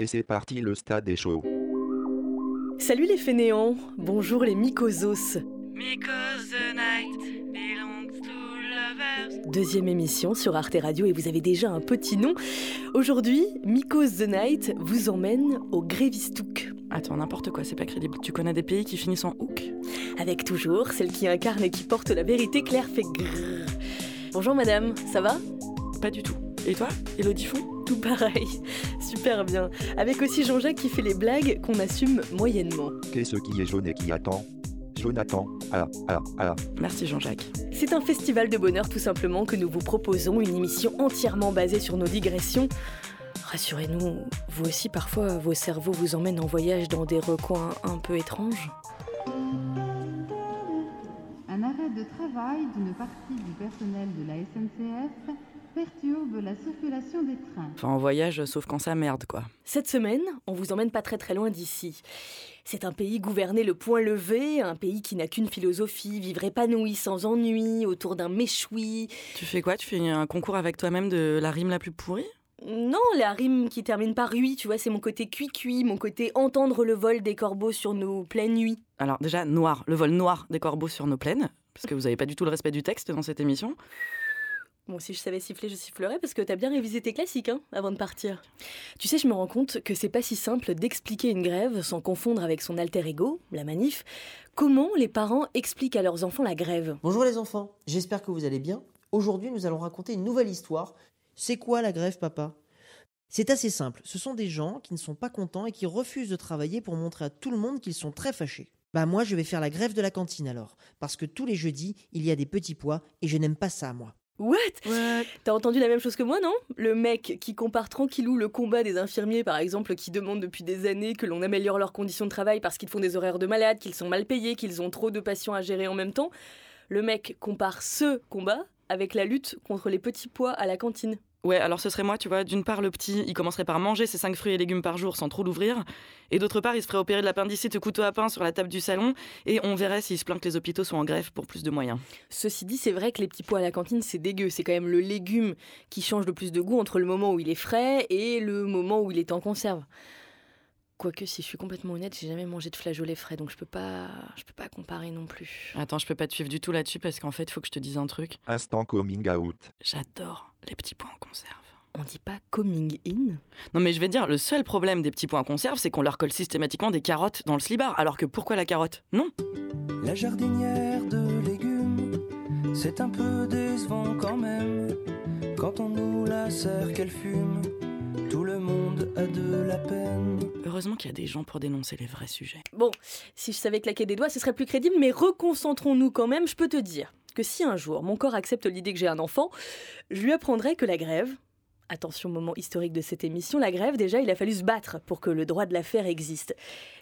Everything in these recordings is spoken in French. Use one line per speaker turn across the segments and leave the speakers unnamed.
Et c'est parti, le stade est chaud.
Salut les fainéants, bonjour les mycosos.
Because the night belongs to lovers.
Deuxième émission sur Arte Radio et vous avez déjà un petit nom. Aujourd'hui, Mycos the Night vous emmène au Grévistouk.
Attends, n'importe quoi, c'est pas crédible. Tu connais des pays qui finissent en hook?
Avec toujours celle qui incarne et qui porte la vérité, Claire fait grrr. Bonjour madame, ça va?
Pas du tout. Et toi, Elodie Font?
Tout pareil, super bien. Avec aussi Jean-Jacques qui fait les blagues qu'on assume moyennement.
Qu'est-ce qui est jaune et qui attend? Jonathan, ah, ah, ah.
Merci Jean-Jacques.
C'est un festival de bonheur tout simplement que nous vous proposons, une émission entièrement basée sur nos digressions. Rassurez-nous, vous aussi parfois vos cerveaux vous emmènent en voyage dans des recoins un peu étranges.
Un arrêt de travail d'une partie du personnel de la SNCF perturbe la circulation des trains.
Enfin, en voyage, sauf quand ça merde, quoi.
Cette semaine, on vous emmène pas très très loin d'ici. C'est un pays gouverné le point levé, un pays qui n'a qu'une philosophie, vivre épanoui sans ennui, autour d'un méchoui.
Tu fais quoi? Tu fais un concours avec toi-même de la rime la plus pourrie?
Non, la rime qui termine par oui, tu vois, c'est mon côté cuit-cuit, mon côté entendre le vol des corbeaux sur nos pleines nuits.
Alors déjà, noir, le vol noir des corbeaux sur nos plaines, parce que vous avez pas du tout le respect du texte dans cette émission.
Bon, si je savais siffler, je sifflerais parce que t'as bien révisé tes classiques hein, avant de partir. Tu sais, je me rends compte que c'est pas si simple d'expliquer une grève sans confondre avec son alter ego, la manif. Comment les parents expliquent à leurs enfants la grève?
Bonjour les enfants, j'espère que vous allez bien. Aujourd'hui, nous allons raconter une nouvelle histoire. C'est quoi la grève, papa? C'est assez simple. Ce sont des gens qui ne sont pas contents et qui refusent de travailler pour montrer à tout le monde qu'ils sont très fâchés. Bah moi, je vais faire la grève de la cantine alors, parce que tous les jeudis, il y a des petits pois et je n'aime pas ça, moi.
What? T'as entendu la même chose que moi, non? Le mec qui compare tranquillou le combat des infirmiers, par exemple, qui demandent depuis des années que l'on améliore leurs conditions de travail parce qu'ils font des horaires de malade, qu'ils sont mal payés, qu'ils ont trop de patients à gérer en même temps. Le mec compare ce combat avec la lutte contre les petits pois à la cantine.
Ouais, alors ce serait moi, tu vois. D'une part, le petit, il commencerait par manger ses 5 fruits et légumes par jour sans trop l'ouvrir. Et d'autre part, il se ferait opérer de l'appendicite au couteau à pain sur la table du salon. Et on verrait s'il se plaint que les hôpitaux sont en grève pour plus de moyens.
Ceci dit, c'est vrai que les petits pois à la cantine, c'est dégueu. C'est quand même le légume qui change le plus de goût entre le moment où il est frais et le moment où il est en conserve. Quoique, si je suis complètement honnête, j'ai jamais mangé de flageolets frais, donc je peux pas, je peux pas comparer non plus.
Attends, je peux pas te suivre du tout là-dessus parce qu'en fait, faut que je te dise un truc.
Instant coming out.
J'adore les petits pois en conserve.
On dit pas coming in?
Non mais je vais dire, le seul problème des petits pois en conserve, c'est qu'on leur colle systématiquement des carottes dans le slibard. Alors que pourquoi la carotte? Non
La jardinière de légumes, c'est un peu décevant quand même. Quand on nous la sert qu'elle fume, tout le monde a de la peine.
Heureusement qu'il y a des gens pour dénoncer les vrais sujets.
Bon, si je savais claquer des doigts, ce serait plus crédible, mais reconcentrons-nous quand même. Je peux te dire que si un jour mon corps accepte l'idée que j'ai un enfant, je lui apprendrai que la grève, Attention, moment historique de cette émission, la grève, déjà, il a fallu se battre pour que le droit de la faire existe.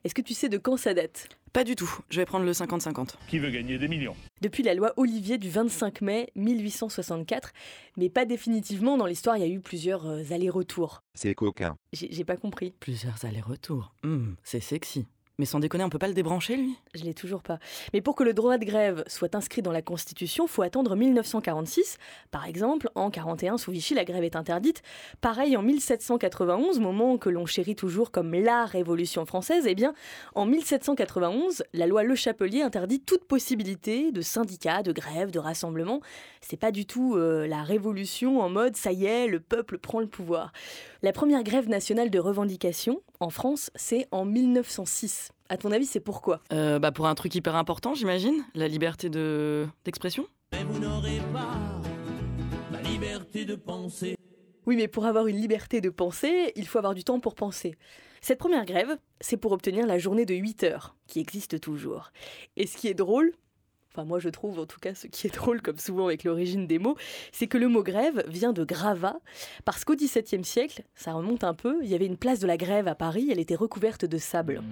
Est-ce que tu sais de quand ça date?
Pas du tout, je vais prendre le 50-50.
Qui veut gagner des millions?
Depuis la loi Olivier du 25 mai 1864, mais pas définitivement, dans l'histoire, il y a eu plusieurs euh, allers-retours.
C'est coquin.
J'ai j'ai pas compris.
Plusieurs allers-retours. Hum, c'est sexy. Mais sans déconner, on peut pas le débrancher, lui?
Je l'ai toujours pas. Mais pour que le droit de grève soit inscrit dans la Constitution, faut attendre 1946. Par exemple, en 41 sous Vichy, la grève est interdite. Pareil en 1791, moment que l'on chérit toujours comme la Révolution française. Eh bien, en 1791, la loi Le Chapelier interdit toute possibilité de syndicat, de grève, de rassemblement. C'est pas du tout euh, la révolution en mode ça y est, le peuple prend le pouvoir. La première grève nationale de revendication en France, c'est en 1906. À ton avis, c'est pourquoi?
Euh, Bah pour un truc hyper important, j'imagine, la liberté de d'expression.
Mais vous n'aurez pas ma liberté de penser.
Oui, mais pour avoir une liberté de penser, il faut avoir du temps pour penser. Cette première grève, c'est pour obtenir la journée de 8 heures, qui existe toujours. Et ce qui est drôle, enfin moi je trouve en tout cas ce qui est drôle, comme souvent avec l'origine des mots, c'est que le mot grève vient de gravat, parce qu'au XVIIe siècle, ça remonte un peu, il y avait une place de la grève à Paris, elle était recouverte de sable.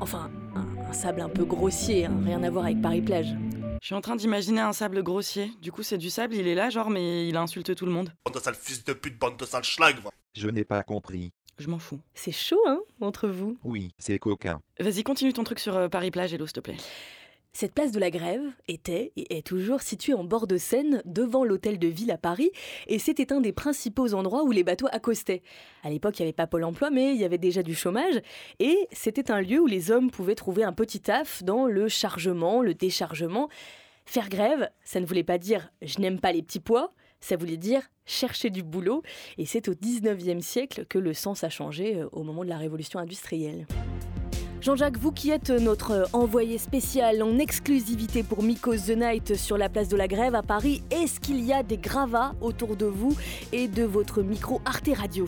Enfin, un, un sable un peu grossier, hein, rien à voir avec Paris-Plage.
Je suis en train d'imaginer un sable grossier. Du coup, c'est du sable, il est là, genre, mais il insulte tout le monde.
Bande de sale fils de pute, bande de sale schlag va.
Je n'ai pas compris.
Je m'en fous.
C'est chaud, hein, entre vous
Oui, c'est coquin.
Vas-y, continue ton truc sur euh, Paris-Plage, Hello, s'il te plaît.
Cette place de la Grève était et est toujours située en bord de Seine, devant l'hôtel de ville à Paris, et c'était un des principaux endroits où les bateaux accostaient. À l'époque, il n'y avait pas Pôle emploi, mais il y avait déjà du chômage, et c'était un lieu où les hommes pouvaient trouver un petit taf dans le chargement, le déchargement. Faire grève, ça ne voulait pas dire je n'aime pas les petits pois, ça voulait dire chercher du boulot, et c'est au 19e siècle que le sens a changé euh, au moment de la révolution industrielle. Jean-Jacques, vous qui êtes notre envoyé spécial en exclusivité pour Mikos The Night sur la place de la Grève à Paris, est-ce qu'il y a des gravats autour de vous et de votre micro Arte Radio?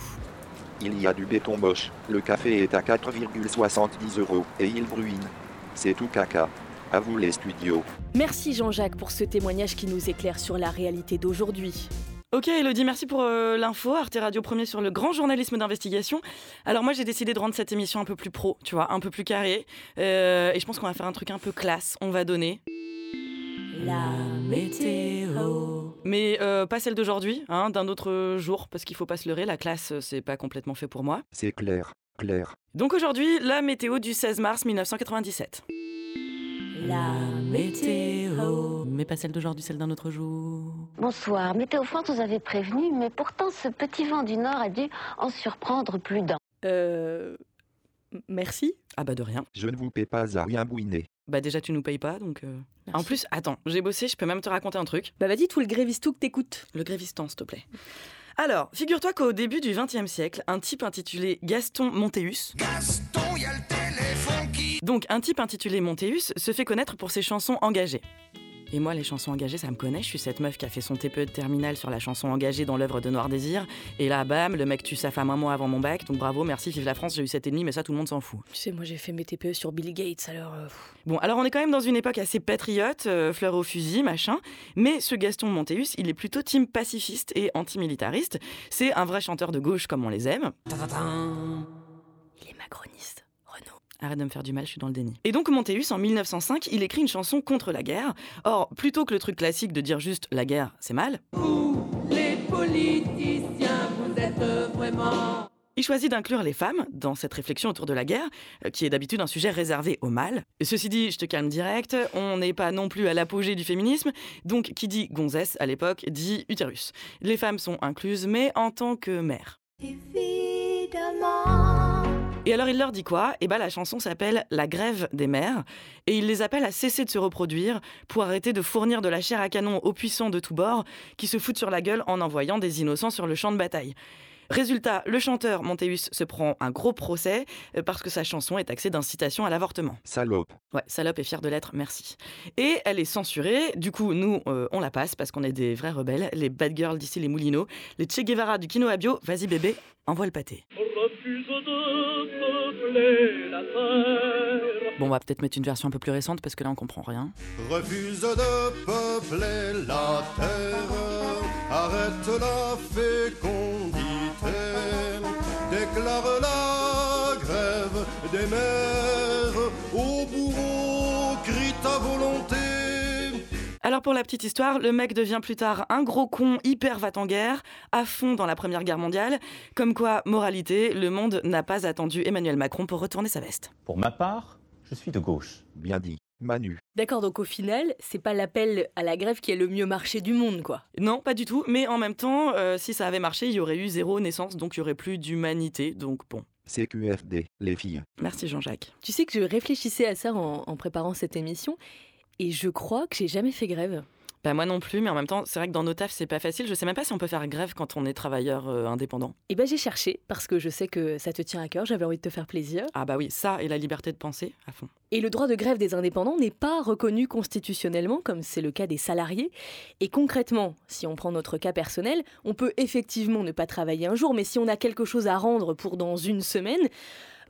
Il y a du béton moche. Le café est à 4,70 euros et il bruine. C'est tout caca. À vous les studios.
Merci Jean-Jacques pour ce témoignage qui nous éclaire sur la réalité d'aujourd'hui.
Ok Elodie, merci pour euh, l'info. Arte Radio Premier sur le grand journalisme d'investigation. Alors moi j'ai décidé de rendre cette émission un peu plus pro, tu vois, un peu plus carré. Euh, et je pense qu'on va faire un truc un peu classe. On va donner...
La météo.
Mais euh, pas celle d'aujourd'hui, hein, d'un autre jour, parce qu'il faut pas se leurrer, la classe c'est pas complètement fait pour moi.
C'est clair, clair.
Donc aujourd'hui, la météo du 16 mars 1997.
La météo.
Mais pas celle d'aujourd'hui, celle d'un autre jour.
Bonsoir. Météo France nous avait prévenu, mais pourtant ce petit vent du nord a dû en surprendre plus d'un.
Euh. Merci.
Ah bah de rien.
Je ne vous paie pas à rien bouiner.
Bah déjà tu nous payes pas, donc... euh. En plus, attends, j'ai bossé, je peux même te raconter un truc.
Bah vas-y, tout le grévistou que t'écoutes.
Le grévistan, s'il te plaît. Alors, figure-toi qu'au début du XXe siècle, un type intitulé Gaston Montéus. Donc, un type intitulé Montéus se fait connaître pour ses chansons engagées. Et moi, les chansons engagées, ça me connaît. Je suis cette meuf qui a fait son TPE de terminale sur la chanson engagée dans l'œuvre de Noir Désir. Et là, bam, le mec tue sa femme un mois avant mon bac. Donc bravo, merci, vive la France, j'ai eu 7,5, mais ça, tout le monde s'en fout.
Tu sais, moi j'ai fait mes TPE sur Bill Gates, alors. euh.
Bon, alors on est quand même dans une époque assez patriote, euh, fleur au fusil, machin. Mais ce Gaston Montéus, il est plutôt team pacifiste et antimilitariste. C'est un vrai chanteur de gauche comme on les aime.
Il est macroniste.
Arrête de me faire du mal, je suis dans le déni. Et donc Montéus, en 1905, il écrit une chanson contre la guerre. Or, plutôt que le truc classique de dire juste la guerre, c'est mal,
Vous, les politiciens, vous êtes vraiment.
il choisit d'inclure les femmes dans cette réflexion autour de la guerre, euh, qui est d'habitude un sujet réservé au mâle. Et Ceci dit, je te calme direct, on n'est pas non plus à l'apogée du féminisme, donc qui dit gonzesse à l'époque dit utérus. Les femmes sont incluses, mais en tant que mères. Et alors il leur dit quoi? Eh ben la chanson s'appelle La grève des mères et il les appelle à cesser de se reproduire pour arrêter de fournir de la chair à canon aux puissants de tous bords qui se foutent sur la gueule en envoyant des innocents sur le champ de bataille. Résultat, le chanteur Montéus se prend un gros procès euh, parce que sa chanson est taxée d'incitation à l'avortement.
Salope.
Ouais, salope est fière de l'être, merci. Et elle est censurée, du coup, nous, euh, on la passe parce qu'on est des vrais rebelles, les bad girls d'ici les Moulineaux, les Che Guevara du Kino Bio, vas-y bébé, envoie le pâté.
Refuse de peupler la terre.
Bon, on va peut-être mettre une version un peu plus récente parce que là, on comprend rien.
Refuse de peupler la terre, arrête la fécondité, déclare la grève des mères, au bourreau crie ta volonté.
Alors pour la petite histoire, le mec devient plus tard un gros con hyper va en guerre, à fond dans la Première Guerre mondiale. Comme quoi, moralité, le monde n'a pas attendu Emmanuel Macron pour retourner sa veste.
Pour ma part, je suis de gauche.
Bien dit. Manu.
D'accord, donc au final, c'est pas l'appel à la grève qui est le mieux marché du monde, quoi.
Non, pas du tout, mais en même temps, euh, si ça avait marché, il y aurait eu zéro naissance, donc il y aurait plus d'humanité, donc bon.
CQFD, les filles.
Merci Jean-Jacques.
Tu sais que je réfléchissais à ça en, en préparant cette émission, et je crois que j'ai jamais fait grève.
Bah moi non plus, mais en même temps, c'est vrai que dans nos tafs, c'est pas facile. Je sais même pas si on peut faire grève quand on est travailleur euh, indépendant.
Et ben j'ai cherché, parce que je sais que ça te tient à cœur, j'avais envie de te faire plaisir.
Ah bah oui, ça et la liberté de penser, à fond.
Et le droit de grève des indépendants n'est pas reconnu constitutionnellement, comme c'est le cas des salariés. Et concrètement, si on prend notre cas personnel, on peut effectivement ne pas travailler un jour, mais si on a quelque chose à rendre pour dans une semaine,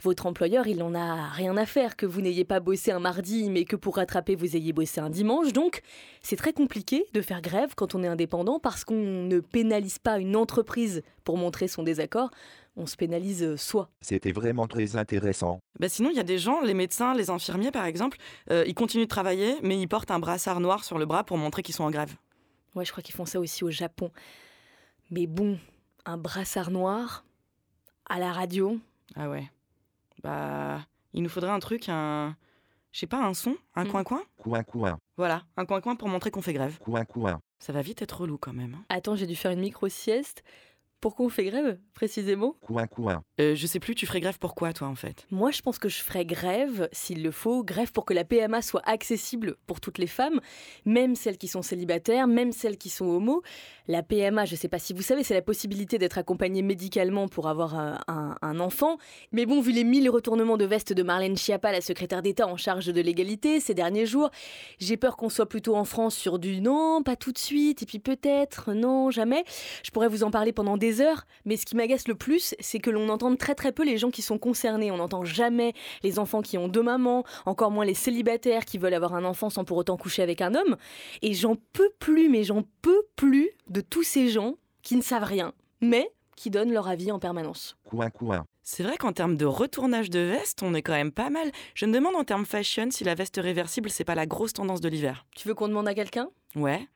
votre employeur, il n'en a rien à faire que vous n'ayez pas bossé un mardi, mais que pour rattraper, vous ayez bossé un dimanche. Donc, c'est très compliqué de faire grève quand on est indépendant parce qu'on ne pénalise pas une entreprise pour montrer son désaccord. On se pénalise euh, soi.
C'était vraiment très intéressant.
Bah sinon, il y a des gens, les médecins, les infirmiers par exemple, euh, ils continuent de travailler, mais ils portent un brassard noir sur le bras pour montrer qu'ils sont en grève.
Ouais, je crois qu'ils font ça aussi au Japon. Mais bon, un brassard noir à la radio,
Ah ouais. Bah, il nous faudrait un truc, un, Je sais pas, un son Un
Mm.
coin-coin
Coin coin,
Voilà, un coin-coin pour montrer qu'on fait grève.
coin coin.
Ça va vite être relou quand même. hein.
Attends, j'ai dû faire une micro-sieste. Pourquoi on fait grève, précisément?
Coin coin.
Euh, je sais plus, tu ferais grève pourquoi toi en fait?
Moi, je pense que je ferais grève, s'il le faut, grève pour que la PMA soit accessible pour toutes les femmes, même celles qui sont célibataires, même celles qui sont homos. La PMA, je ne sais pas si vous savez, c'est la possibilité d'être accompagné médicalement pour avoir un, un- un enfant. Mais bon, vu les mille retournements de veste de Marlène Schiappa, la secrétaire d'État en charge de l'égalité, ces derniers jours, j'ai peur qu'on soit plutôt en France sur du non, pas tout de suite, et puis peut-être, non, jamais. Je pourrais vous en parler pendant des heures, mais ce qui m'agace le plus, c'est que l'on entende très très peu les gens qui sont concernés. On n'entend jamais les enfants qui ont deux mamans, encore moins les célibataires qui veulent avoir un enfant sans pour autant coucher avec un homme. Et j'en peux plus, mais j'en peux plus de tous ces gens qui ne savent rien, mais qui donnent leur avis en permanence.
Coin coin.
C'est vrai qu'en termes de retournage de veste, on est quand même pas mal. Je me demande en termes fashion si la veste réversible, c'est pas la grosse tendance de l'hiver.
Tu veux qu'on demande à quelqu'un?
Ouais.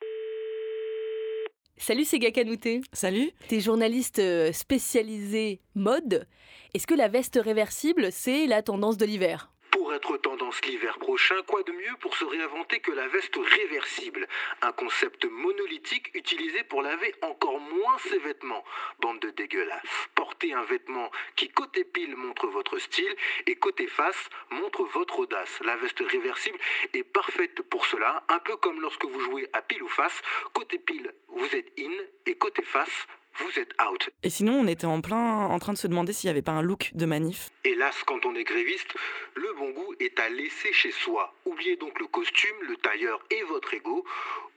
Salut, c'est Gakanouté.
Salut
T'es journaliste euh, spécialisé mode. Est-ce que la veste réversible, c'est la tendance de l'hiver?
Tendance l'hiver prochain, quoi de mieux pour se réinventer que la veste réversible? Un concept monolithique utilisé pour laver encore moins ses vêtements. Bande de dégueulasses. Portez un vêtement qui côté pile montre votre style et côté face montre votre audace. La veste réversible est parfaite pour cela, un peu comme lorsque vous jouez à pile ou face. Côté pile, vous êtes in et côté face, vous êtes out.
Et sinon, on était en plein en train de se demander s'il y avait pas un look de manif.
Hélas, quand on est gréviste, le bon goût est à laisser chez soi. Oubliez donc le costume, le tailleur et votre ego.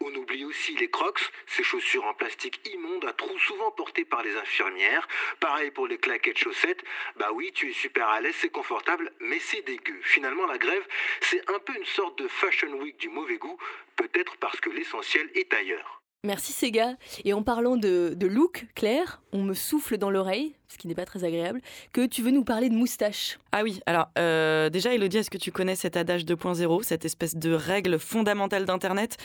On oublie aussi les crocs, ces chaussures en plastique immondes à trous souvent portées par les infirmières. Pareil pour les claquettes chaussettes. Bah oui, tu es super à l'aise, c'est confortable, mais c'est dégueu. Finalement, la grève, c'est un peu une sorte de fashion week du mauvais goût, peut-être parce que l'essentiel est ailleurs.
Merci Sega. Et en parlant de, de look, Claire, on me souffle dans l'oreille, ce qui n'est pas très agréable, que tu veux nous parler de moustache.
Ah oui, alors euh, déjà Elodie, est-ce que tu connais cet adage 2.0, cette espèce de règle fondamentale d'Internet?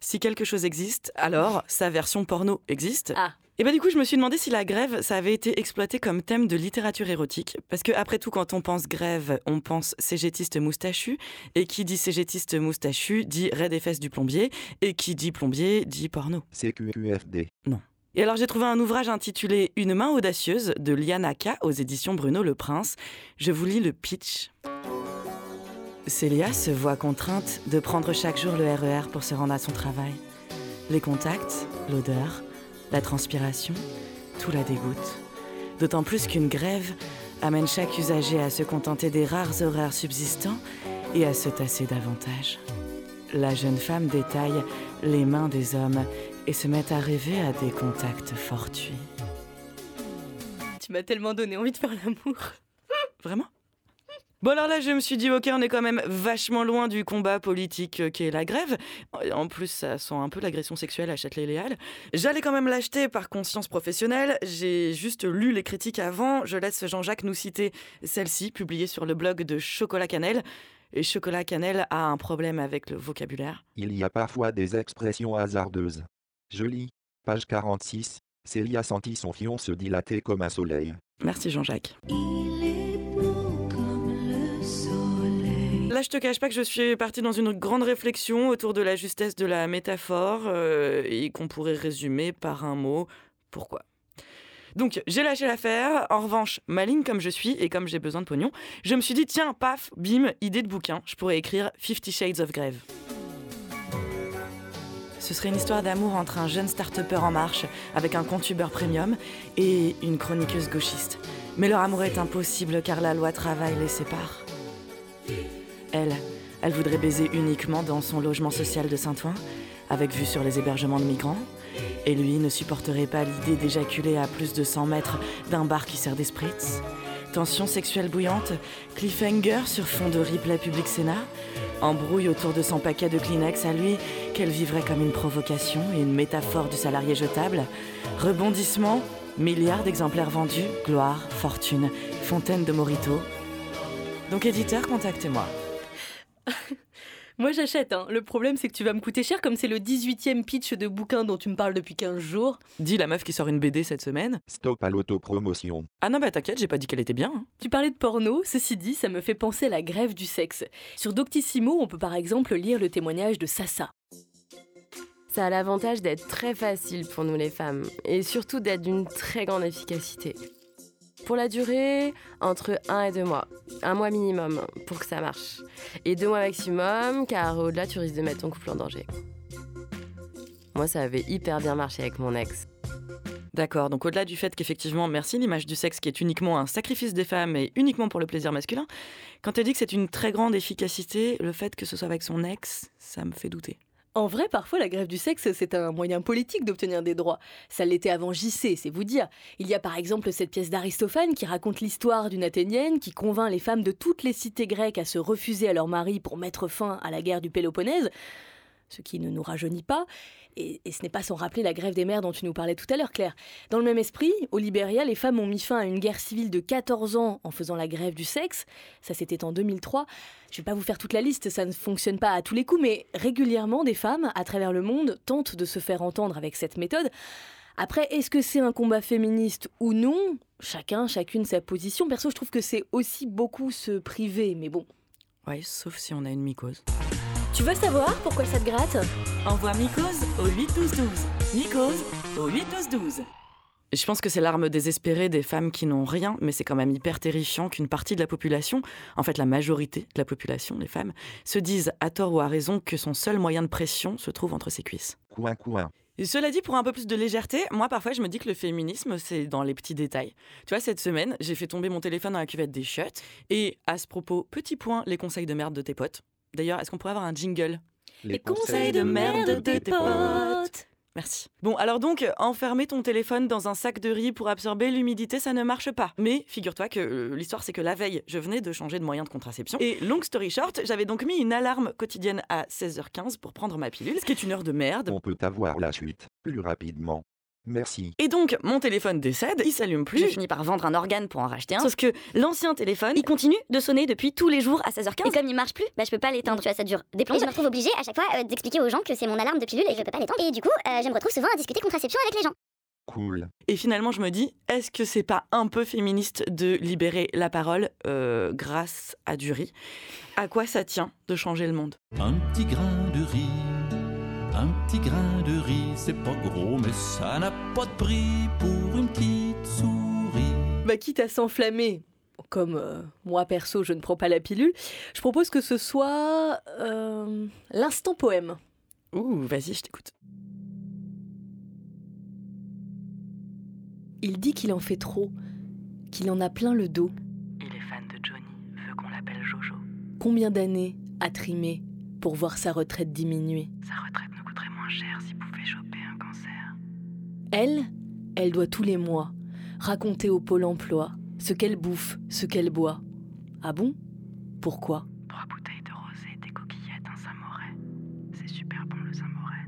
Si quelque chose existe, alors sa version porno existe.
Ah.
Et bah du coup, je me suis demandé si la grève, ça avait été exploité comme thème de littérature érotique. Parce que après tout, quand on pense grève, on pense cégétiste moustachu. Et qui dit cégétiste moustachu dit raid des fesses du plombier. Et qui dit plombier dit porno.
CQFD.
Non. Et alors j'ai trouvé un ouvrage intitulé Une main audacieuse de Liana K aux éditions Bruno Le Prince. Je vous lis le pitch. Célia se voit contrainte de prendre chaque jour le RER pour se rendre à son travail. Les contacts, l'odeur, la transpiration, tout la dégoûte. D'autant plus qu'une grève amène chaque usager à se contenter des rares horaires subsistants et à se tasser davantage. La jeune femme détaille les mains des hommes et se met à rêver à des contacts fortuits.
Tu m'as tellement donné envie de faire l'amour.
Vraiment? Bon alors là, je me suis dit, ok, on est quand même vachement loin du combat politique euh, qui est la grève. En plus, ça sent un peu l'agression sexuelle à Châtelet-Léal. J'allais quand même l'acheter par conscience professionnelle. J'ai juste lu les critiques avant. Je laisse Jean-Jacques nous citer celle-ci, publiée sur le blog de Chocolat Cannelle. Et Chocolat Cannelle a un problème avec le vocabulaire.
Il y a parfois des expressions hasardeuses. Je lis. Page 46. Célia sentit son fion se dilater comme un soleil.
Merci Jean-Jacques. Là, je te cache pas que je suis partie dans une grande réflexion autour de la justesse de la métaphore euh, et qu'on pourrait résumer par un mot. Pourquoi donc j'ai lâché l'affaire. En revanche, maligne comme je suis et comme j'ai besoin de pognon, je me suis dit tiens, paf, bim, idée de bouquin. Je pourrais écrire Fifty Shades of Grève. Ce serait une histoire d'amour entre un jeune start-upper en marche avec un contubeur premium et une chroniqueuse gauchiste. Mais leur amour est impossible car la loi travail les sépare. Elle, elle voudrait baiser uniquement dans son logement social de Saint-Ouen, avec vue sur les hébergements de migrants. Et lui ne supporterait pas l'idée d'éjaculer à plus de 100 mètres d'un bar qui sert des spritz. Tension sexuelle bouillante, cliffhanger sur fond de replay public Sénat, embrouille autour de son paquet de Kleenex à lui, qu'elle vivrait comme une provocation et une métaphore du salarié jetable, rebondissement, milliards d'exemplaires vendus, gloire, fortune, fontaine de Morito. Donc éditeur, contactez-moi.
Moi j'achète, hein. le problème c'est que tu vas me coûter cher comme c'est le 18e pitch de bouquin dont tu me parles depuis 15 jours.
Dis la meuf qui sort une BD cette semaine.
Stop à l'autopromotion.
Ah non, bah t'inquiète, j'ai pas dit qu'elle était bien. hein.
Tu parlais de porno, ceci dit, ça me fait penser à la grève du sexe. Sur Doctissimo, on peut par exemple lire le témoignage de Sassa.
Ça a l'avantage d'être très facile pour nous les femmes et surtout d'être d'une très grande efficacité. Pour la durée, entre 1 et 2 mois. Un mois minimum pour que ça marche. Et 2 mois maximum, car au-delà, tu risques de mettre ton couple en danger. Moi, ça avait hyper bien marché avec mon ex.
D'accord, donc au-delà du fait qu'effectivement, merci, l'image du sexe qui est uniquement un sacrifice des femmes et uniquement pour le plaisir masculin, quand elle dit que c'est une très grande efficacité, le fait que ce soit avec son ex, ça me fait douter.
En vrai, parfois, la grève du sexe, c'est un moyen politique d'obtenir des droits. Ça l'était avant JC, c'est vous dire. Il y a par exemple cette pièce d'Aristophane qui raconte l'histoire d'une Athénienne qui convainc les femmes de toutes les cités grecques à se refuser à leur mari pour mettre fin à la guerre du Péloponnèse, ce qui ne nous rajeunit pas. Et, ce n'est pas sans rappeler la grève des mères dont tu nous parlais tout à l'heure, Claire. Dans le même esprit, au Libéria, les femmes ont mis fin à une guerre civile de 14 ans en faisant la grève du sexe. Ça, c'était en 2003. Je vais pas vous faire toute la liste, ça ne fonctionne pas à tous les coups, mais régulièrement, des femmes, à travers le monde, tentent de se faire entendre avec cette méthode. Après, est-ce que c'est un combat féministe ou non? Chacun, chacune sa position. Perso, je trouve que c'est aussi beaucoup se priver, mais bon.
Ouais, sauf si on a une mycose.
Tu veux savoir pourquoi ça te gratte
Envoie mycose au 8 12 12. Mycose au 8 12 12. Je pense que c'est l'arme désespérée des femmes qui n'ont rien, mais c'est quand même hyper terrifiant qu'une partie de la population, en fait la majorité de la population, les femmes, se disent à tort ou à raison que son seul moyen de pression se trouve entre ses cuisses.
Coin, coin.
Et cela dit, pour un peu plus de légèreté, moi parfois je me dis que le féminisme, c'est dans les petits détails. Tu vois, cette semaine, j'ai fait tomber mon téléphone dans la cuvette des chiottes. Et à ce propos, petit point, les conseils de merde de tes potes. D'ailleurs, est-ce qu'on pourrait avoir un jingle
Les conseils de merde de tes potes.
Merci. Bon, alors donc, enfermer ton téléphone dans un sac de riz pour absorber l'humidité, ça ne marche pas. Mais figure-toi que euh, l'histoire, c'est que la veille, je venais de changer de moyen de contraception. Et long story short, j'avais donc mis une alarme quotidienne à 16h15 pour prendre ma pilule, ce qui est une heure de merde.
On peut avoir la suite plus rapidement. Merci.
Et donc, mon téléphone décède, il s'allume plus.
J'ai fini par vendre un organe pour en racheter un.
Sauf que l'ancien téléphone,
Il continue de sonner depuis tous les jours à 16h15.
Et comme il marche plus, bah je peux pas l'éteindre, tu vois, ça dure des plombs. Et je me retrouve obligée à chaque fois euh, d'expliquer aux gens que c'est mon alarme de pilule et que je peux pas l'éteindre. Et du coup, euh, je me retrouve souvent à discuter contraception avec les gens.
Cool.
Et finalement, je me dis, est-ce que c'est pas un peu féministe de libérer la parole euh, grâce à du riz? À quoi ça tient de changer le monde?
Un petit grain de riz, un petit grain de riz, c'est pas gros, mais ça n'a pas de prix pour une petite souris.
Bah, quitte à s'enflammer, comme euh, moi perso, je ne prends pas la pilule, je propose que ce soit euh, l'instant poème.
Ouh, vas-y, je t'écoute.
Il dit qu'il en fait trop, qu'il en a plein le dos.
Il est fan de Johnny, veut qu'on l'appelle Jojo.
Combien d'années a trimé pour voir sa retraite diminuer?
Sa retraite
Elle, elle doit tous les mois raconter au pôle emploi ce qu'elle bouffe, ce qu'elle boit. Ah bon? Pourquoi?
Trois bouteilles de rosé, des coquillettes, un samouraï. C'est super bon le samouraï.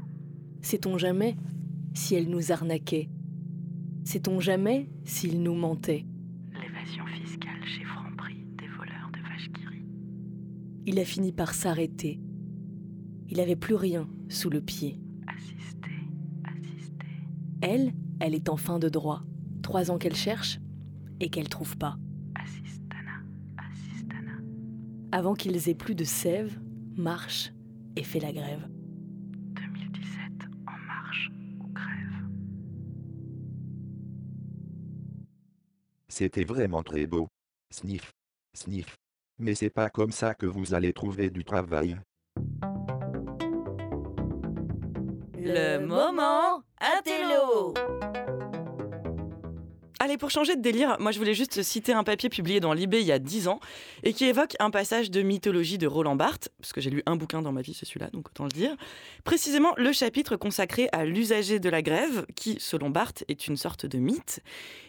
Sait-on jamais si elle nous arnaquait? Sait-on jamais s'il nous mentait?
L'évasion fiscale chez Franprix, des voleurs de vaches qui rient.
Il a fini par s'arrêter. Il avait plus rien sous le pied. Elle, elle est en fin de droit. Trois ans qu'elle cherche et qu'elle trouve pas.
Assistana, assistana.
Avant qu'ils aient plus de sève, marche et fait la grève.
2017, en marche ou crève.
C'était vraiment très beau. Sniff. Sniff. Mais c'est pas comme ça que vous allez trouver du travail.
Le moment Allez, pour changer de délire, moi je voulais juste citer un papier publié dans Libé il y a 10 ans et qui évoque un passage de mythologie de Roland Barthes, parce que j'ai lu un bouquin dans ma vie, c'est celui-là, donc autant le dire. Précisément le chapitre consacré à l'usager de la grève, qui, selon Barthes, est une sorte de mythe.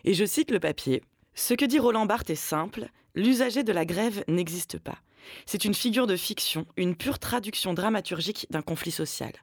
Et je cite le papier. Ce que dit Roland Barthes est simple, l'usager de la grève n'existe pas. C'est une figure de fiction, une pure traduction dramaturgique d'un conflit social.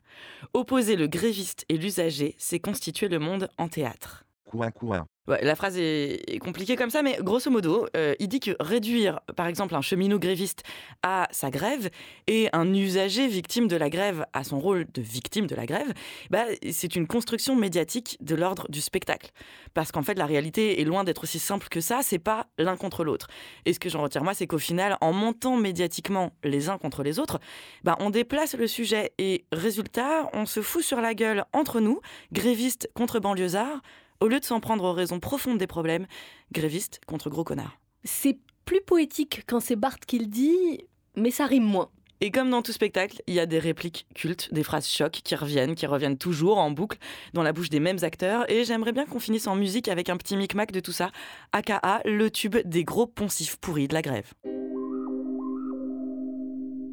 Opposer le gréviste et l'usager, c'est constituer le monde en théâtre.
Coin, coin.
La phrase est, est compliquée comme ça, mais grosso modo, euh, il dit que réduire, par exemple, un cheminot gréviste à sa grève et un usager victime de la grève à son rôle de victime de la grève, bah, c'est une construction médiatique de l'ordre du spectacle. Parce qu'en fait, la réalité est loin d'être aussi simple que ça, c'est pas l'un contre l'autre. Et ce que j'en retire, moi, c'est qu'au final, en montant médiatiquement les uns contre les autres, bah, on déplace le sujet et résultat, on se fout sur la gueule entre nous, grévistes contre banlieusards, au lieu de s'en prendre aux raisons profondes des problèmes, grévistes contre gros connards.
C'est plus poétique quand c'est Barthes qui le dit, mais ça rime moins.
Et comme dans tout spectacle, il y a des répliques cultes, des phrases chocs qui reviennent, qui reviennent toujours en boucle dans la bouche des mêmes acteurs. Et j'aimerais bien qu'on finisse en musique avec un petit micmac de tout ça, aka le tube des gros poncifs pourris de la grève.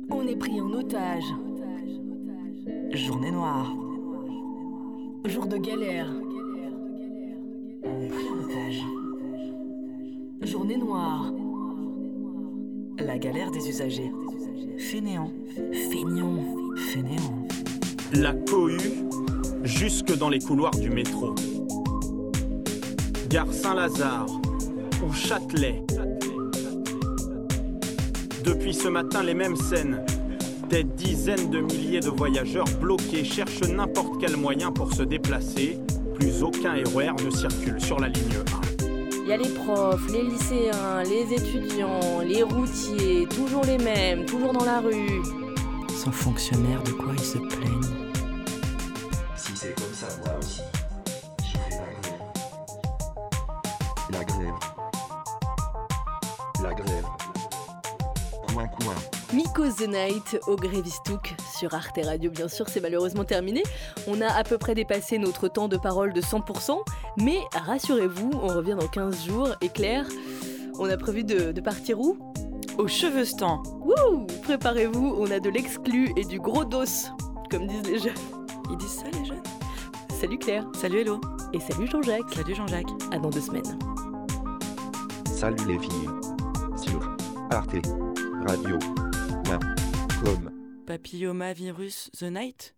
On est pris en otage.
Journée noire.
Jour de galère. Journée noire.
La galère des usagers. Fainéant.
Feignant.
Fainéant.
La cohue jusque dans les couloirs du métro. Gare Saint-Lazare ou Châtelet. Depuis ce matin, les mêmes scènes. Des dizaines de milliers de voyageurs bloqués cherchent n'importe quel moyen pour se déplacer. Plus aucun RER ne circule sur la ligne 1.
Il y a les profs, les lycéens, les étudiants, les routiers, toujours les mêmes, toujours dans la rue.
Sans fonctionnaire, de quoi ils se plaignent?
Si c'est comme ça, moi aussi, je fais la grève. La grève. La grève. Coin, coin.
Miko the Night au Grévistouk sur Arte Radio, bien sûr, c'est malheureusement terminé. On a à peu près dépassé notre temps de parole de 100%, mais rassurez-vous, on revient dans 15 jours. Et Claire, on a prévu de, de partir où?
Aux cheveux stand.
Wouh Préparez-vous, on a de l'exclu et du gros dos, comme disent les jeunes.
Ils disent ça, les jeunes?
Salut Claire.
Salut Hello.
Et salut Jean-Jacques.
Salut Jean-Jacques.
À dans deux semaines.
Salut les filles. Sur Arte Radio.
Papillomavirus The Night?